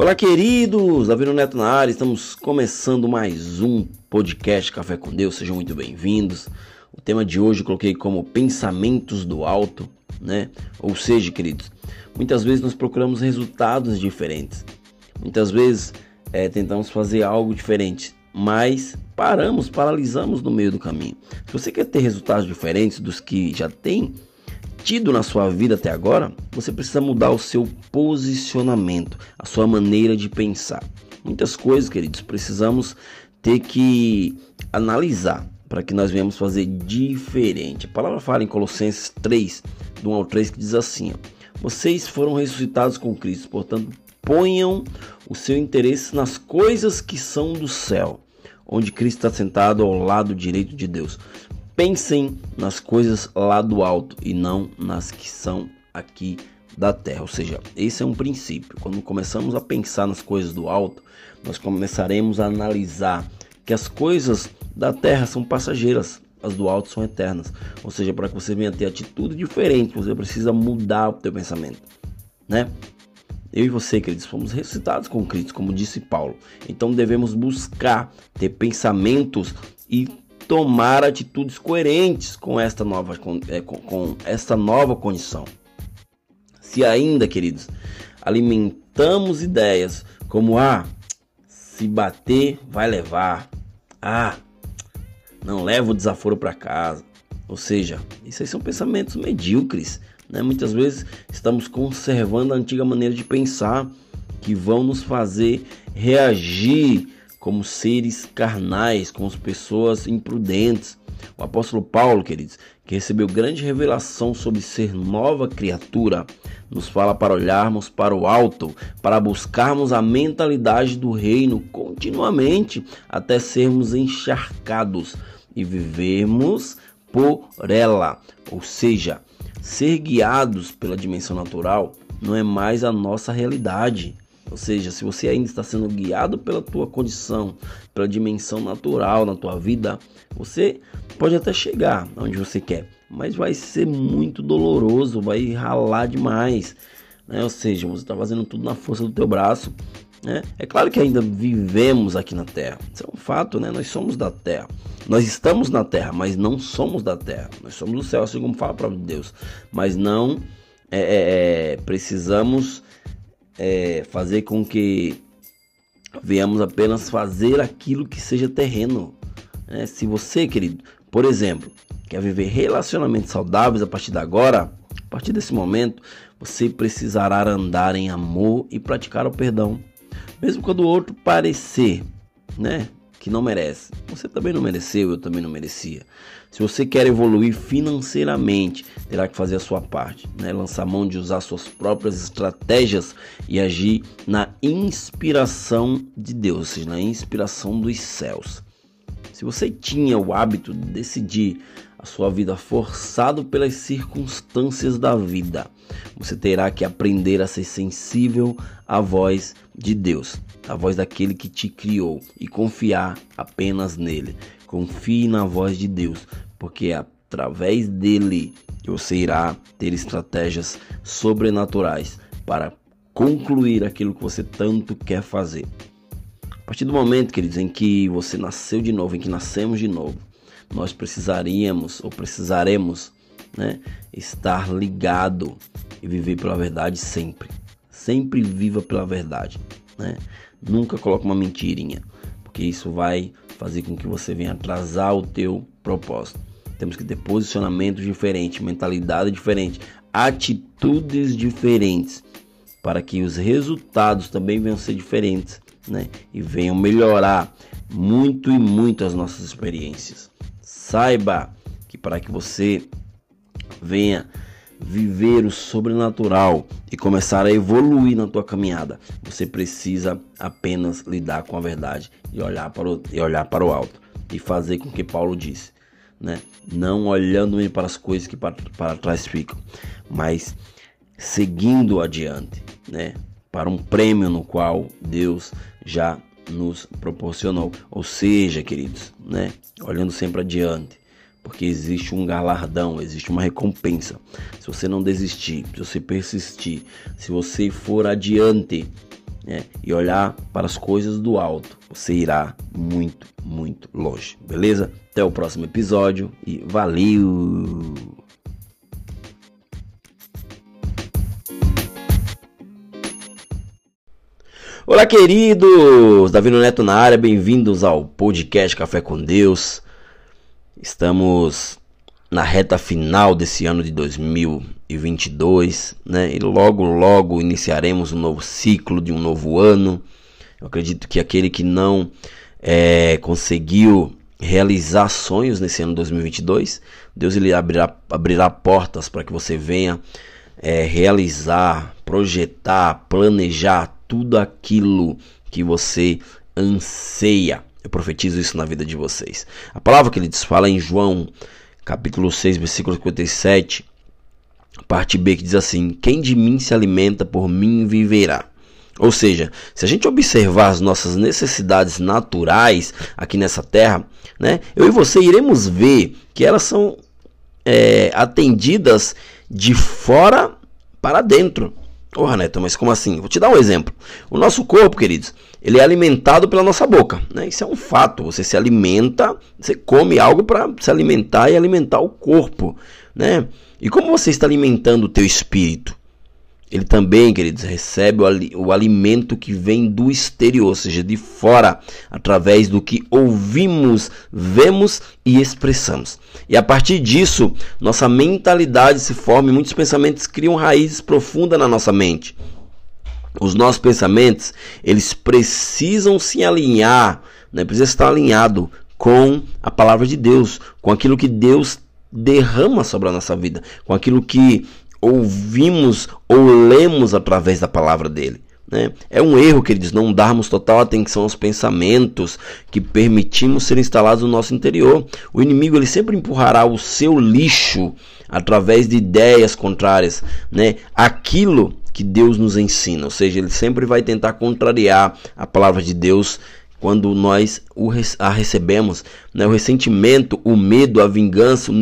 Olá, queridos! Davi Neto na área, estamos começando mais um podcast Café com Deus, sejam muito bem-vindos. O tema de hoje eu coloquei como pensamentos do alto, né? Ou seja, queridos, muitas vezes nós procuramos resultados diferentes, muitas vezes é, tentamos fazer algo diferente, mas paramos, paralisamos no meio do caminho. Se você quer ter resultados diferentes dos que já tem, tido na sua vida até agora, você precisa mudar o seu posicionamento, a sua maneira de pensar. Muitas coisas, queridos, precisamos ter que analisar para que nós venhamos fazer diferente. A palavra fala em Colossenses 3, do 1 ao 3, que diz assim: ó, Vocês foram ressuscitados com Cristo, portanto, ponham o seu interesse nas coisas que são do céu, onde Cristo está sentado ao lado direito de Deus. Pensem nas coisas lá do alto e não nas que são aqui da terra. Ou seja, esse é um princípio. Quando começamos a pensar nas coisas do alto, nós começaremos a analisar que as coisas da terra são passageiras, as do alto são eternas. Ou seja, para que você venha ter atitude diferente, você precisa mudar o teu pensamento, né? Eu e você, queridos, fomos ressuscitados com Cristo, como disse Paulo. Então devemos buscar ter pensamentos e tomar atitudes coerentes com esta nova, com, é, com, com esta nova condição. Se ainda, queridos, alimentamos ideias como ah, se bater vai levar, ah, não leva o desaforo para casa. Ou seja, isso aí são pensamentos medíocres. Né? Muitas vezes estamos conservando a antiga maneira de pensar que vão nos fazer reagir como seres carnais, como pessoas imprudentes. O apóstolo Paulo, queridos, que recebeu grande revelação sobre ser nova criatura, nos fala para olharmos para o alto, para buscarmos a mentalidade do reino continuamente até sermos encharcados e vivermos por ela. Ou seja, ser guiados pela dimensão natural não é mais a nossa realidade. Ou seja, se você ainda está sendo guiado pela tua condição, pela dimensão natural na tua vida, você pode até chegar onde você quer, mas vai ser muito doloroso, vai ralar demais. Né? Ou seja, você está fazendo tudo na força do teu braço. Né? É claro que ainda vivemos aqui na Terra. Isso é um fato, né? Nós somos da Terra. Nós estamos na Terra, mas não somos da Terra. Nós somos do céu, assim como fala a palavra de Deus. Mas não é, é, é precisamos é, fazer com que venhamos apenas fazer aquilo que seja terreno. Né? Se você, querido, por exemplo, quer viver relacionamentos saudáveis a partir de agora, a partir desse momento, você precisará andar em amor e praticar o perdão. Mesmo quando o outro parecer, né, que não merece. Você também não mereceu, eu também não merecia. Se você quer evoluir financeiramente, terá que fazer a sua parte, né? lançar mão de usar suas próprias estratégias e agir na inspiração de Deus, ou seja, na inspiração dos céus. Se você tinha o hábito de decidir a sua vida forçado pelas circunstâncias da vida, você terá que aprender a ser sensível à voz de Deus, à voz daquele que te criou e confiar apenas nele. Confie na voz de Deus, porque através dele você irá ter estratégias sobrenaturais para concluir aquilo que você tanto quer fazer. A partir do momento, queridos, em que você nasceu de novo, em que nascemos de novo, nós precisaríamos ou precisaremos né, estar ligado e viver pela verdade sempre. Sempre viva pela verdade. Né? Nunca coloque uma mentirinha, porque isso vai fazer com que você venha atrasar o teu propósito. Temos que ter posicionamento diferente, mentalidade diferente, atitudes diferentes, para que os resultados também venham ser diferentes, né? E venham melhorar muito e muito as nossas experiências. Saiba que para que você venha viver o sobrenatural e começar a evoluir na tua caminhada, você precisa apenas lidar com a verdade e olhar para o, e olhar para o alto e fazer com que Paulo disse, né? Não olhando para as coisas que para, para trás ficam, mas seguindo adiante, né? Para um prêmio no qual Deus já nos proporcionou. Ou seja, queridos, né? Olhando sempre adiante, porque existe um galardão, existe uma recompensa. Se você não desistir, se você persistir, se você for adiante, né, e olhar para as coisas do alto, você irá muito, muito longe. Beleza? Até o próximo episódio e valeu! Olá, queridos! Davi Neto na área, bem-vindos ao podcast Café com Deus. Estamos na reta final desse ano de 2022, né? E logo, logo iniciaremos um novo ciclo de um novo ano. Eu acredito que aquele que não é, conseguiu realizar sonhos nesse ano 2022, Deus ele abrirá, abrirá portas para que você venha é, realizar, projetar, planejar tudo aquilo que você anseia. Eu profetizo isso na vida de vocês. A palavra que ele diz fala em João capítulo 6, versículo 57, parte B, que diz assim: Quem de mim se alimenta, por mim viverá. Ou seja, se a gente observar as nossas necessidades naturais aqui nessa terra, né, eu e você iremos ver que elas são é, atendidas de fora para dentro. Porra, Neto, mas como assim? Vou te dar um exemplo. O nosso corpo, queridos, ele é alimentado pela nossa boca. Né? Isso é um fato. Você se alimenta, você come algo para se alimentar e alimentar o corpo. Né? E como você está alimentando o teu espírito? Ele também, queridos, recebe o, o alimento que vem do exterior, ou seja, de fora, através do que ouvimos, vemos e expressamos. E a partir disso, nossa mentalidade se forma e muitos pensamentos criam raízes profundas na nossa mente. Os nossos pensamentos, eles precisam se alinhar, né? precisa estar alinhado com a palavra de Deus, com aquilo que Deus derrama sobre a nossa vida, com aquilo que ouvimos ou lemos através da palavra dele. Né? É um erro, queridos, não darmos total atenção aos pensamentos que permitimos ser instalados no nosso interior. O inimigo ele sempre empurrará o seu lixo através de ideias contrárias, né? Aquilo que Deus nos ensina, ou seja, ele sempre vai tentar contrariar a palavra de Deus quando nós a recebemos. Né? O ressentimento, o medo, a vingança, o,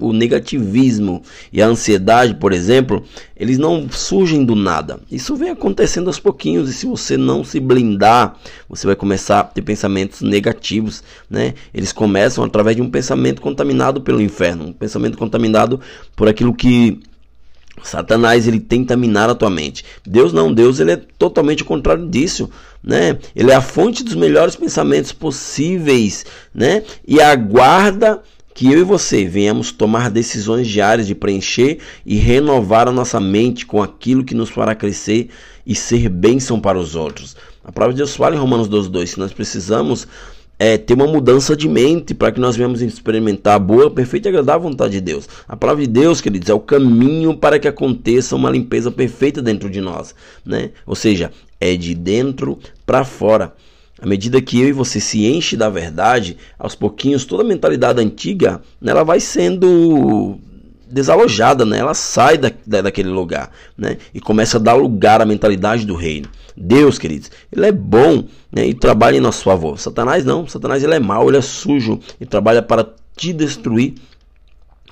o negativismo e a ansiedade, por exemplo, eles não surgem do nada. Isso vem acontecendo aos pouquinhos e se você não se blindar, você vai começar a ter pensamentos negativos. Né? Eles começam através de um pensamento contaminado pelo inferno, um pensamento contaminado por aquilo que Satanás ele tenta minar a tua mente. Deus não, Deus ele é totalmente o contrário disso, né? Ele é a fonte dos melhores pensamentos possíveis, né? E aguarda que eu e você venhamos tomar decisões diárias de preencher e renovar a nossa mente com aquilo que nos fará crescer e ser bênção para os outros. A palavra de Deus fala em Romanos 12:2 que nós precisamos é, ter uma mudança de mente para que nós venhamos experimentar a boa, perfeita e agradável vontade de Deus. A palavra de Deus, queridos, é o caminho para que aconteça uma limpeza perfeita dentro de nós, né? Ou seja, é de dentro para fora. À medida que eu e você se enche da verdade, aos pouquinhos toda a mentalidade antiga, né, ela vai sendo desalojada, né? Ela sai da, da, daquele lugar, né? E começa a dar lugar à mentalidade do reino. Deus, queridos, ele é bom, né? E trabalha em nosso favor. Satanás não, Satanás ele é mau, ele é sujo e trabalha para te destruir,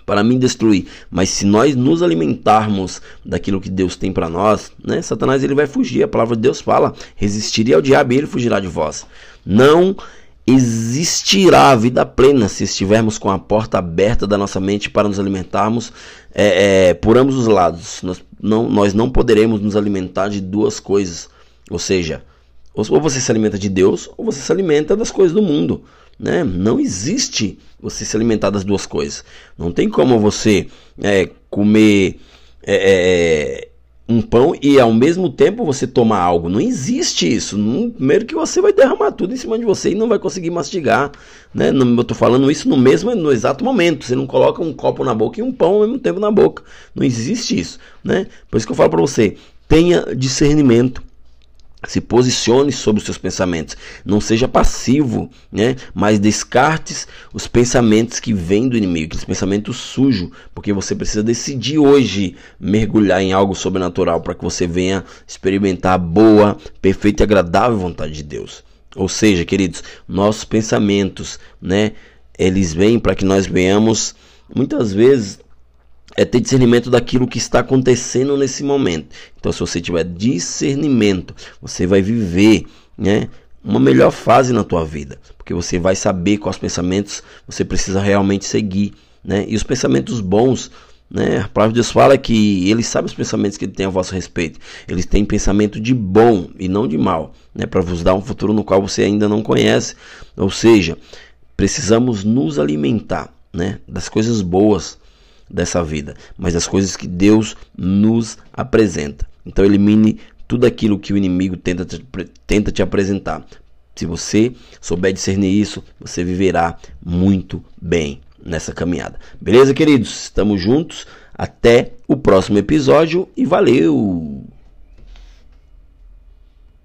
para me destruir. Mas se nós nos alimentarmos daquilo que Deus tem para nós, né? Satanás ele vai fugir. A palavra de Deus fala: resistiria ao diabo e ele fugirá de vós. Não existirá a vida plena se estivermos com a porta aberta da nossa mente para nos alimentarmos é, é, por ambos os lados. Nós não, nós não poderemos nos alimentar de duas coisas. Ou seja, ou você se alimenta de Deus ou você se alimenta das coisas do mundo. Né? Não existe você se alimentar das duas coisas. Não tem como você é, comer é, é, um pão e ao mesmo tempo você tomar algo. Não existe isso. primeiro que você vai derramar tudo em cima de você e não vai conseguir mastigar. Né? Eu estou falando isso no mesmo, no exato momento. Você não coloca um copo na boca e um pão ao mesmo tempo na boca. Não existe isso. Né? Por isso que eu falo para você, tenha discernimento se posicione sobre os seus pensamentos, não seja passivo, né? Mas descartes os pensamentos que vêm do inimigo, aqueles pensamentos sujos, porque você precisa decidir hoje mergulhar em algo sobrenatural para que você venha experimentar a boa, perfeita e agradável vontade de Deus. Ou seja, queridos, nossos pensamentos, né? Eles vêm para que nós venhamos muitas vezes é ter discernimento daquilo que está acontecendo nesse momento. Então, se você tiver discernimento, você vai viver, né, uma melhor fase na tua vida, porque você vai saber quais pensamentos você precisa realmente seguir, né? E os pensamentos bons, né? A palavra de Deus fala que ele sabe os pensamentos que ele tem a vosso respeito. Eles têm pensamento de bom e não de mal, né? Para vos dar um futuro no qual você ainda não conhece. Ou seja, precisamos nos alimentar, né? Das coisas boas dessa vida, mas das coisas que Deus nos apresenta. Então elimine tudo aquilo que o inimigo tenta te, tenta te apresentar. Se você souber discernir isso, você viverá muito bem nessa caminhada. Beleza, queridos? Estamos juntos. Até o próximo episódio e valeu!